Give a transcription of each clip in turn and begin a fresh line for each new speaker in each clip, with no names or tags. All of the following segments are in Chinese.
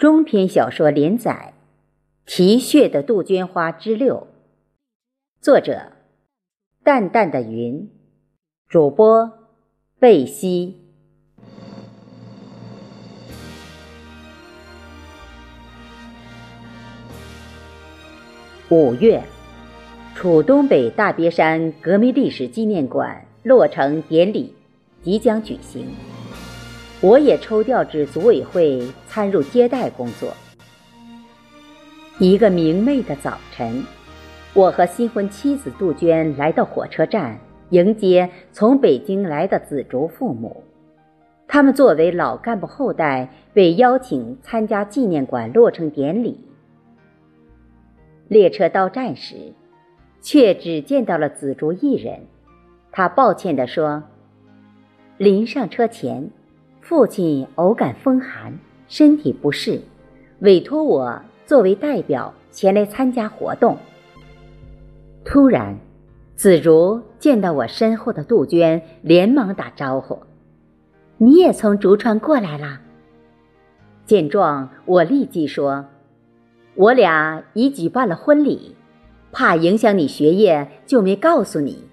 中篇小说连载，《啼血的杜鹃花》之六，作者：淡淡的云，主播：贝西。五月，楚东北大别山革命历史纪念馆落成典礼即将举行。我也抽调至组委会参入接待工作。一个明媚的早晨，我和新婚妻子杜鹃来到火车站迎接从北京来的紫竹父母。他们作为老干部后代，被邀请参加纪念馆落成典礼。列车到站时，却只见到了紫竹一人。他抱歉地说：“临上车前。”父亲偶感风寒，身体不适，委托我作为代表前来参加活动。突然，子竹见到我身后的杜鹃，连忙打招呼：“你也从竹川过来啦？”见状，我立即说：“我俩已举办了婚礼，怕影响你学业，就没告诉你。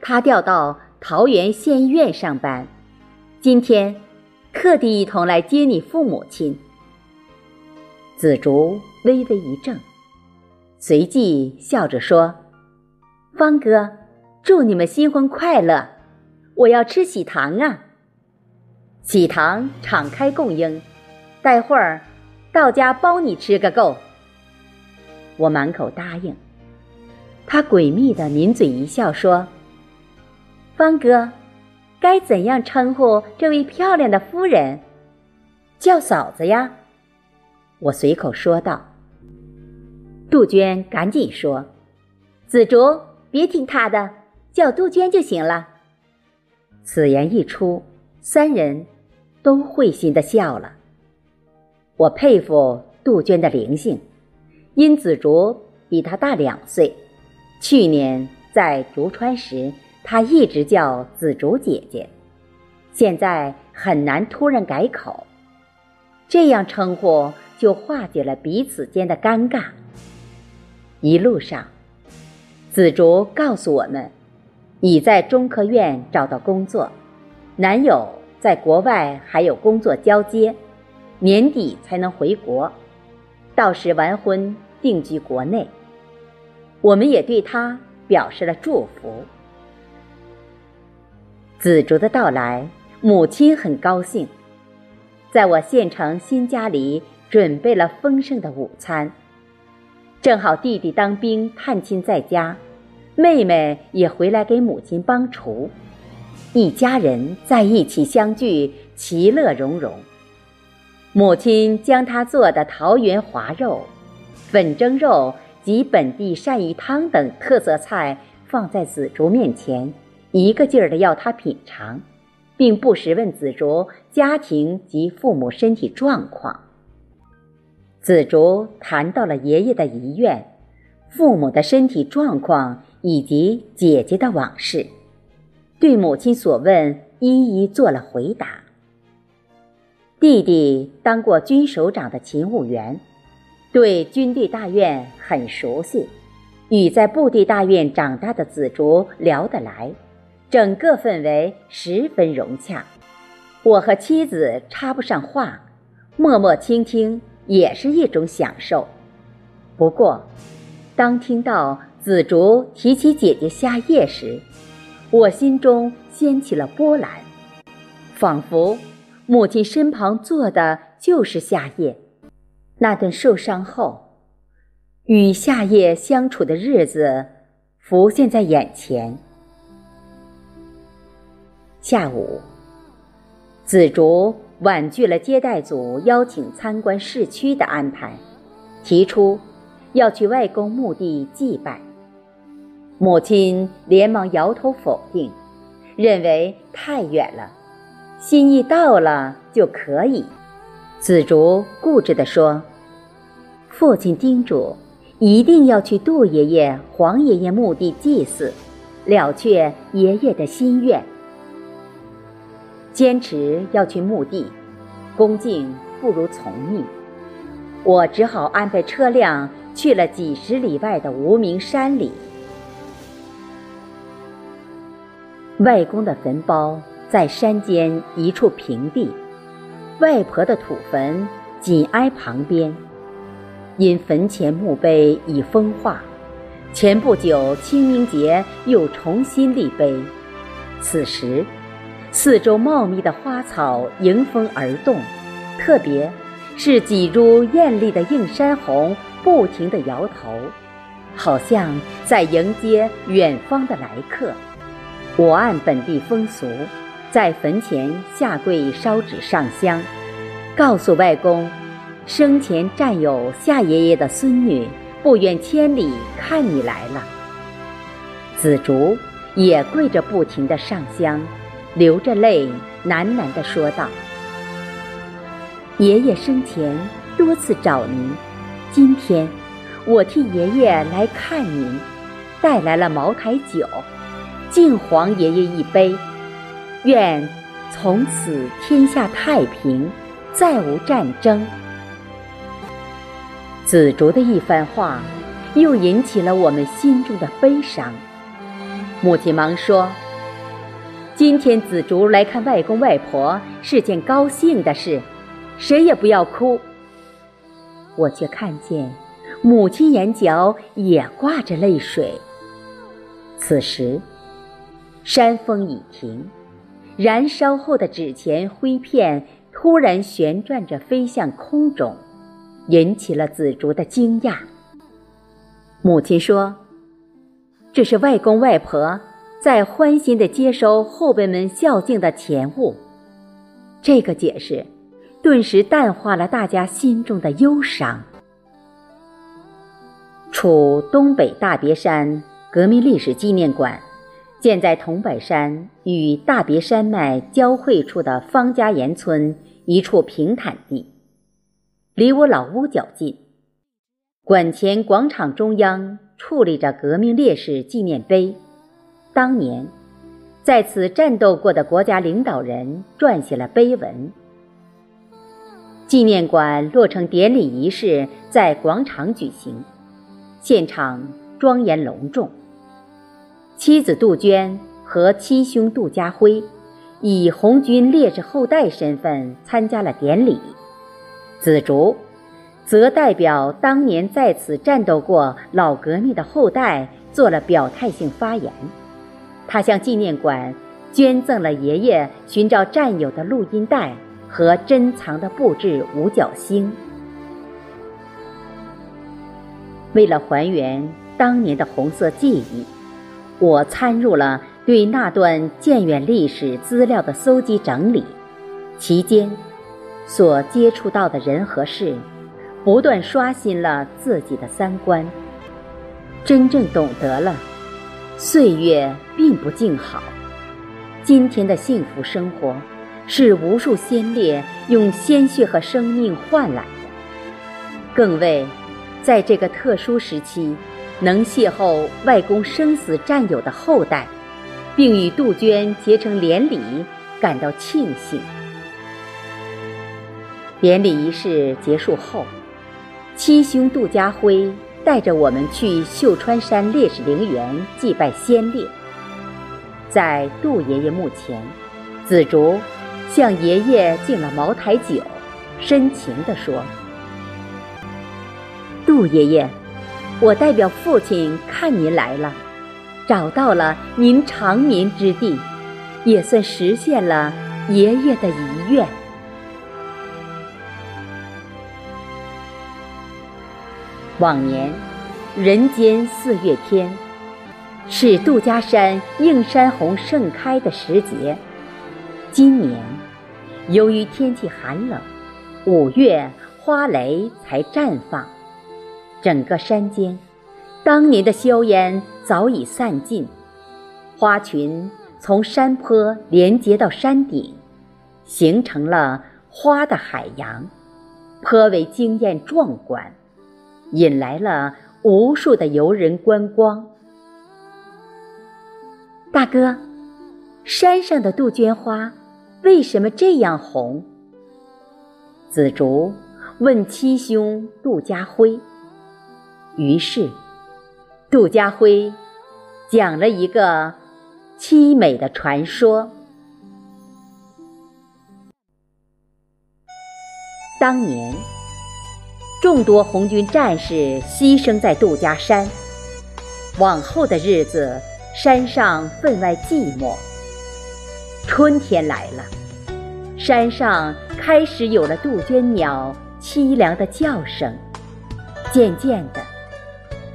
他调到桃园县医院上班，今天。”特地一同来接你父母亲。紫竹微微一怔，随即笑着说：“方哥，祝你们新婚快乐！我要吃喜糖啊！喜糖敞开供应，待会儿到家包你吃个够。”我满口答应。他诡秘的抿嘴一笑说：“方哥。”该怎样称呼这位漂亮的夫人？叫嫂子呀！我随口说道。杜鹃赶紧说：“紫竹，别听他的，叫杜鹃就行了。”此言一出，三人都会心的笑了。我佩服杜鹃的灵性，因紫竹比她大两岁，去年在竹川时。他一直叫紫竹姐姐，现在很难突然改口，这样称呼就化解了彼此间的尴尬。一路上，紫竹告诉我们，已在中科院找到工作，男友在国外还有工作交接，年底才能回国，到时完婚定居国内。我们也对他表示了祝福。紫竹的到来，母亲很高兴，在我县城新家里准备了丰盛的午餐。正好弟弟当兵探亲在家，妹妹也回来给母亲帮厨，一家人在一起相聚，其乐融融。母亲将她做的桃园滑肉、粉蒸肉及本地鳝鱼汤等特色菜放在紫竹面前。一个劲儿的要他品尝，并不时问紫竹家庭及父母身体状况。紫竹谈到了爷爷的遗愿、父母的身体状况以及姐姐的往事，对母亲所问一一做了回答。弟弟当过军首长的勤务员，对军队大院很熟悉，与在部队大院长大的紫竹聊得来。整个氛围十分融洽，我和妻子插不上话，默默倾听也是一种享受。不过，当听到紫竹提起姐姐夏夜时，我心中掀起了波澜，仿佛母亲身旁坐的就是夏夜。那顿受伤后，与夏夜相处的日子浮现在眼前。下午，紫竹婉拒了接待组邀请参观市区的安排，提出要去外公墓地祭拜。母亲连忙摇头否定，认为太远了，心意到了就可以。紫竹固执地说：“父亲叮嘱，一定要去杜爷爷、黄爷爷墓地祭祀，了却爷爷的心愿。”坚持要去墓地，恭敬不如从命。我只好安排车辆去了几十里外的无名山里。外公的坟包在山间一处平地，外婆的土坟紧挨旁边。因坟前墓碑已风化，前不久清明节又重新立碑。此时，四周茂密的花草迎风而动，特别是几株艳丽的映山红不停地摇头，好像在迎接远方的来客。我按本地风俗，在坟前下跪烧纸上香，告诉外公。生前占有夏爷爷的孙女不远千里看你来了。紫竹也跪着不停的上香，流着泪喃喃地说道：“爷爷生前多次找您，今天我替爷爷来看您，带来了茅台酒，敬皇爷爷一杯，愿从此天下太平，再无战争。”紫竹的一番话，又引起了我们心中的悲伤。母亲忙说：“今天紫竹来看外公外婆是件高兴的事，谁也不要哭。”我却看见母亲眼角也挂着泪水。此时，山风已停，燃烧后的纸钱灰片突然旋转着飞向空中。引起了紫竹的惊讶。母亲说：“这是外公外婆在欢欣地接收后辈们孝敬的钱物。”这个解释顿时淡化了大家心中的忧伤。处东北大别山革命历史纪念馆，建在桐柏山与大别山脉交汇处的方家岩村一处平坦地。离我老屋较近，馆前广场中央矗立着革命烈士纪念碑。当年在此战斗过的国家领导人撰写了碑文。纪念馆落成典礼仪式在广场举行，现场庄严隆重。妻子杜鹃和七兄杜家辉以红军烈士后代身份参加了典礼。紫竹，则代表当年在此战斗过老革命的后代做了表态性发言。他向纪念馆捐赠了爷爷寻找战友的录音带和珍藏的布制五角星。为了还原当年的红色记忆，我参入了对那段建远历史资料的搜集整理，期间。所接触到的人和事，不断刷新了自己的三观，真正懂得了，岁月并不静好。今天的幸福生活，是无数先烈用鲜血和生命换来的，更为在这个特殊时期，能邂逅外公生死战友的后代，并与杜鹃结成连理，感到庆幸。典礼仪式结束后，七兄杜家辉带着我们去秀川山烈士陵园祭拜先烈。在杜爷爷墓前，紫竹向爷爷敬了茅台酒，深情地说：“杜爷爷，我代表父亲看您来了，找到了您长眠之地，也算实现了爷爷的遗愿。”往年，人间四月天，是杜家山映山红盛开的时节。今年，由于天气寒冷，五月花蕾才绽放。整个山间，当年的硝烟早已散尽，花群从山坡连接到山顶，形成了花的海洋，颇为惊艳壮观。引来了无数的游人观光。大哥，山上的杜鹃花为什么这样红？紫竹问七兄杜家辉。于是，杜家辉讲了一个凄美的传说。当年，众多红军战士牺牲在杜家山。往后的日子，山上分外寂寞。春天来了，山上开始有了杜鹃鸟凄凉的叫声。渐渐的，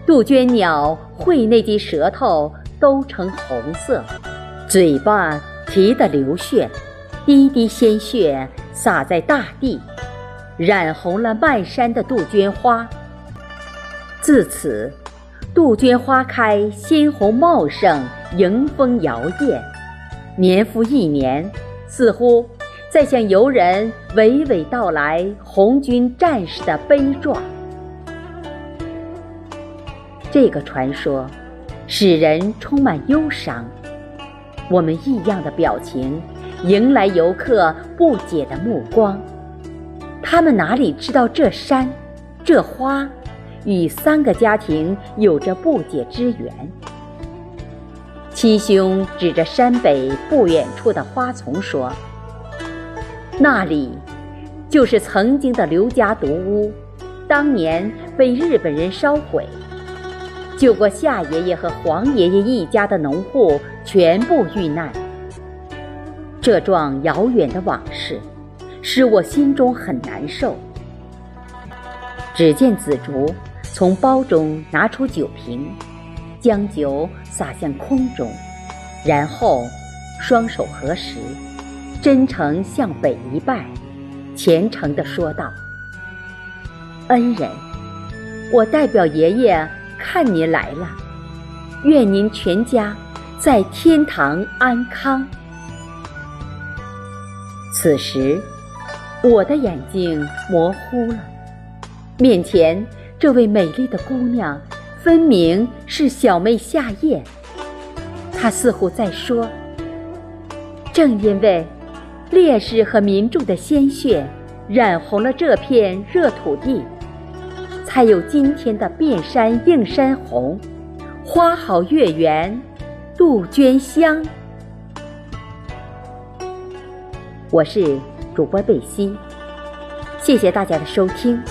杜鹃鸟喙内的舌头都成红色，嘴巴提得流血，滴滴鲜血洒在大地，染红了漫山的杜鹃花。自此。杜鹃花开，鲜红茂盛，迎风摇曳。年复一年，似乎在向游人娓娓道来红军战士的悲壮。这个传说使人充满忧伤。我们异样的表情迎来游客不解的目光。他们哪里知道这山，这花？与三个家庭有着不解之缘。七兄指着山北不远处的花丛说：“那里就是曾经的刘家独屋，当年被日本人烧毁，救过夏爷爷和黄爷爷一家的农户全部遇难。这桩遥远的往事，使我心中很难受。”只见紫竹。从包中拿出酒瓶，将酒洒向空中，然后双手合十，真诚向北一拜，虔诚地说道：“恩人，我代表爷爷看您来了，愿您全家在天堂安康。”此时，我的眼睛模糊了，面前。这位美丽的姑娘，分明是小妹夏夜。她似乎在说：“正因为烈士和民众的鲜血染红了这片热土地，才有今天的遍山映山红，花好月圆，杜鹃香。”我是主播贝西，谢谢大家的收听。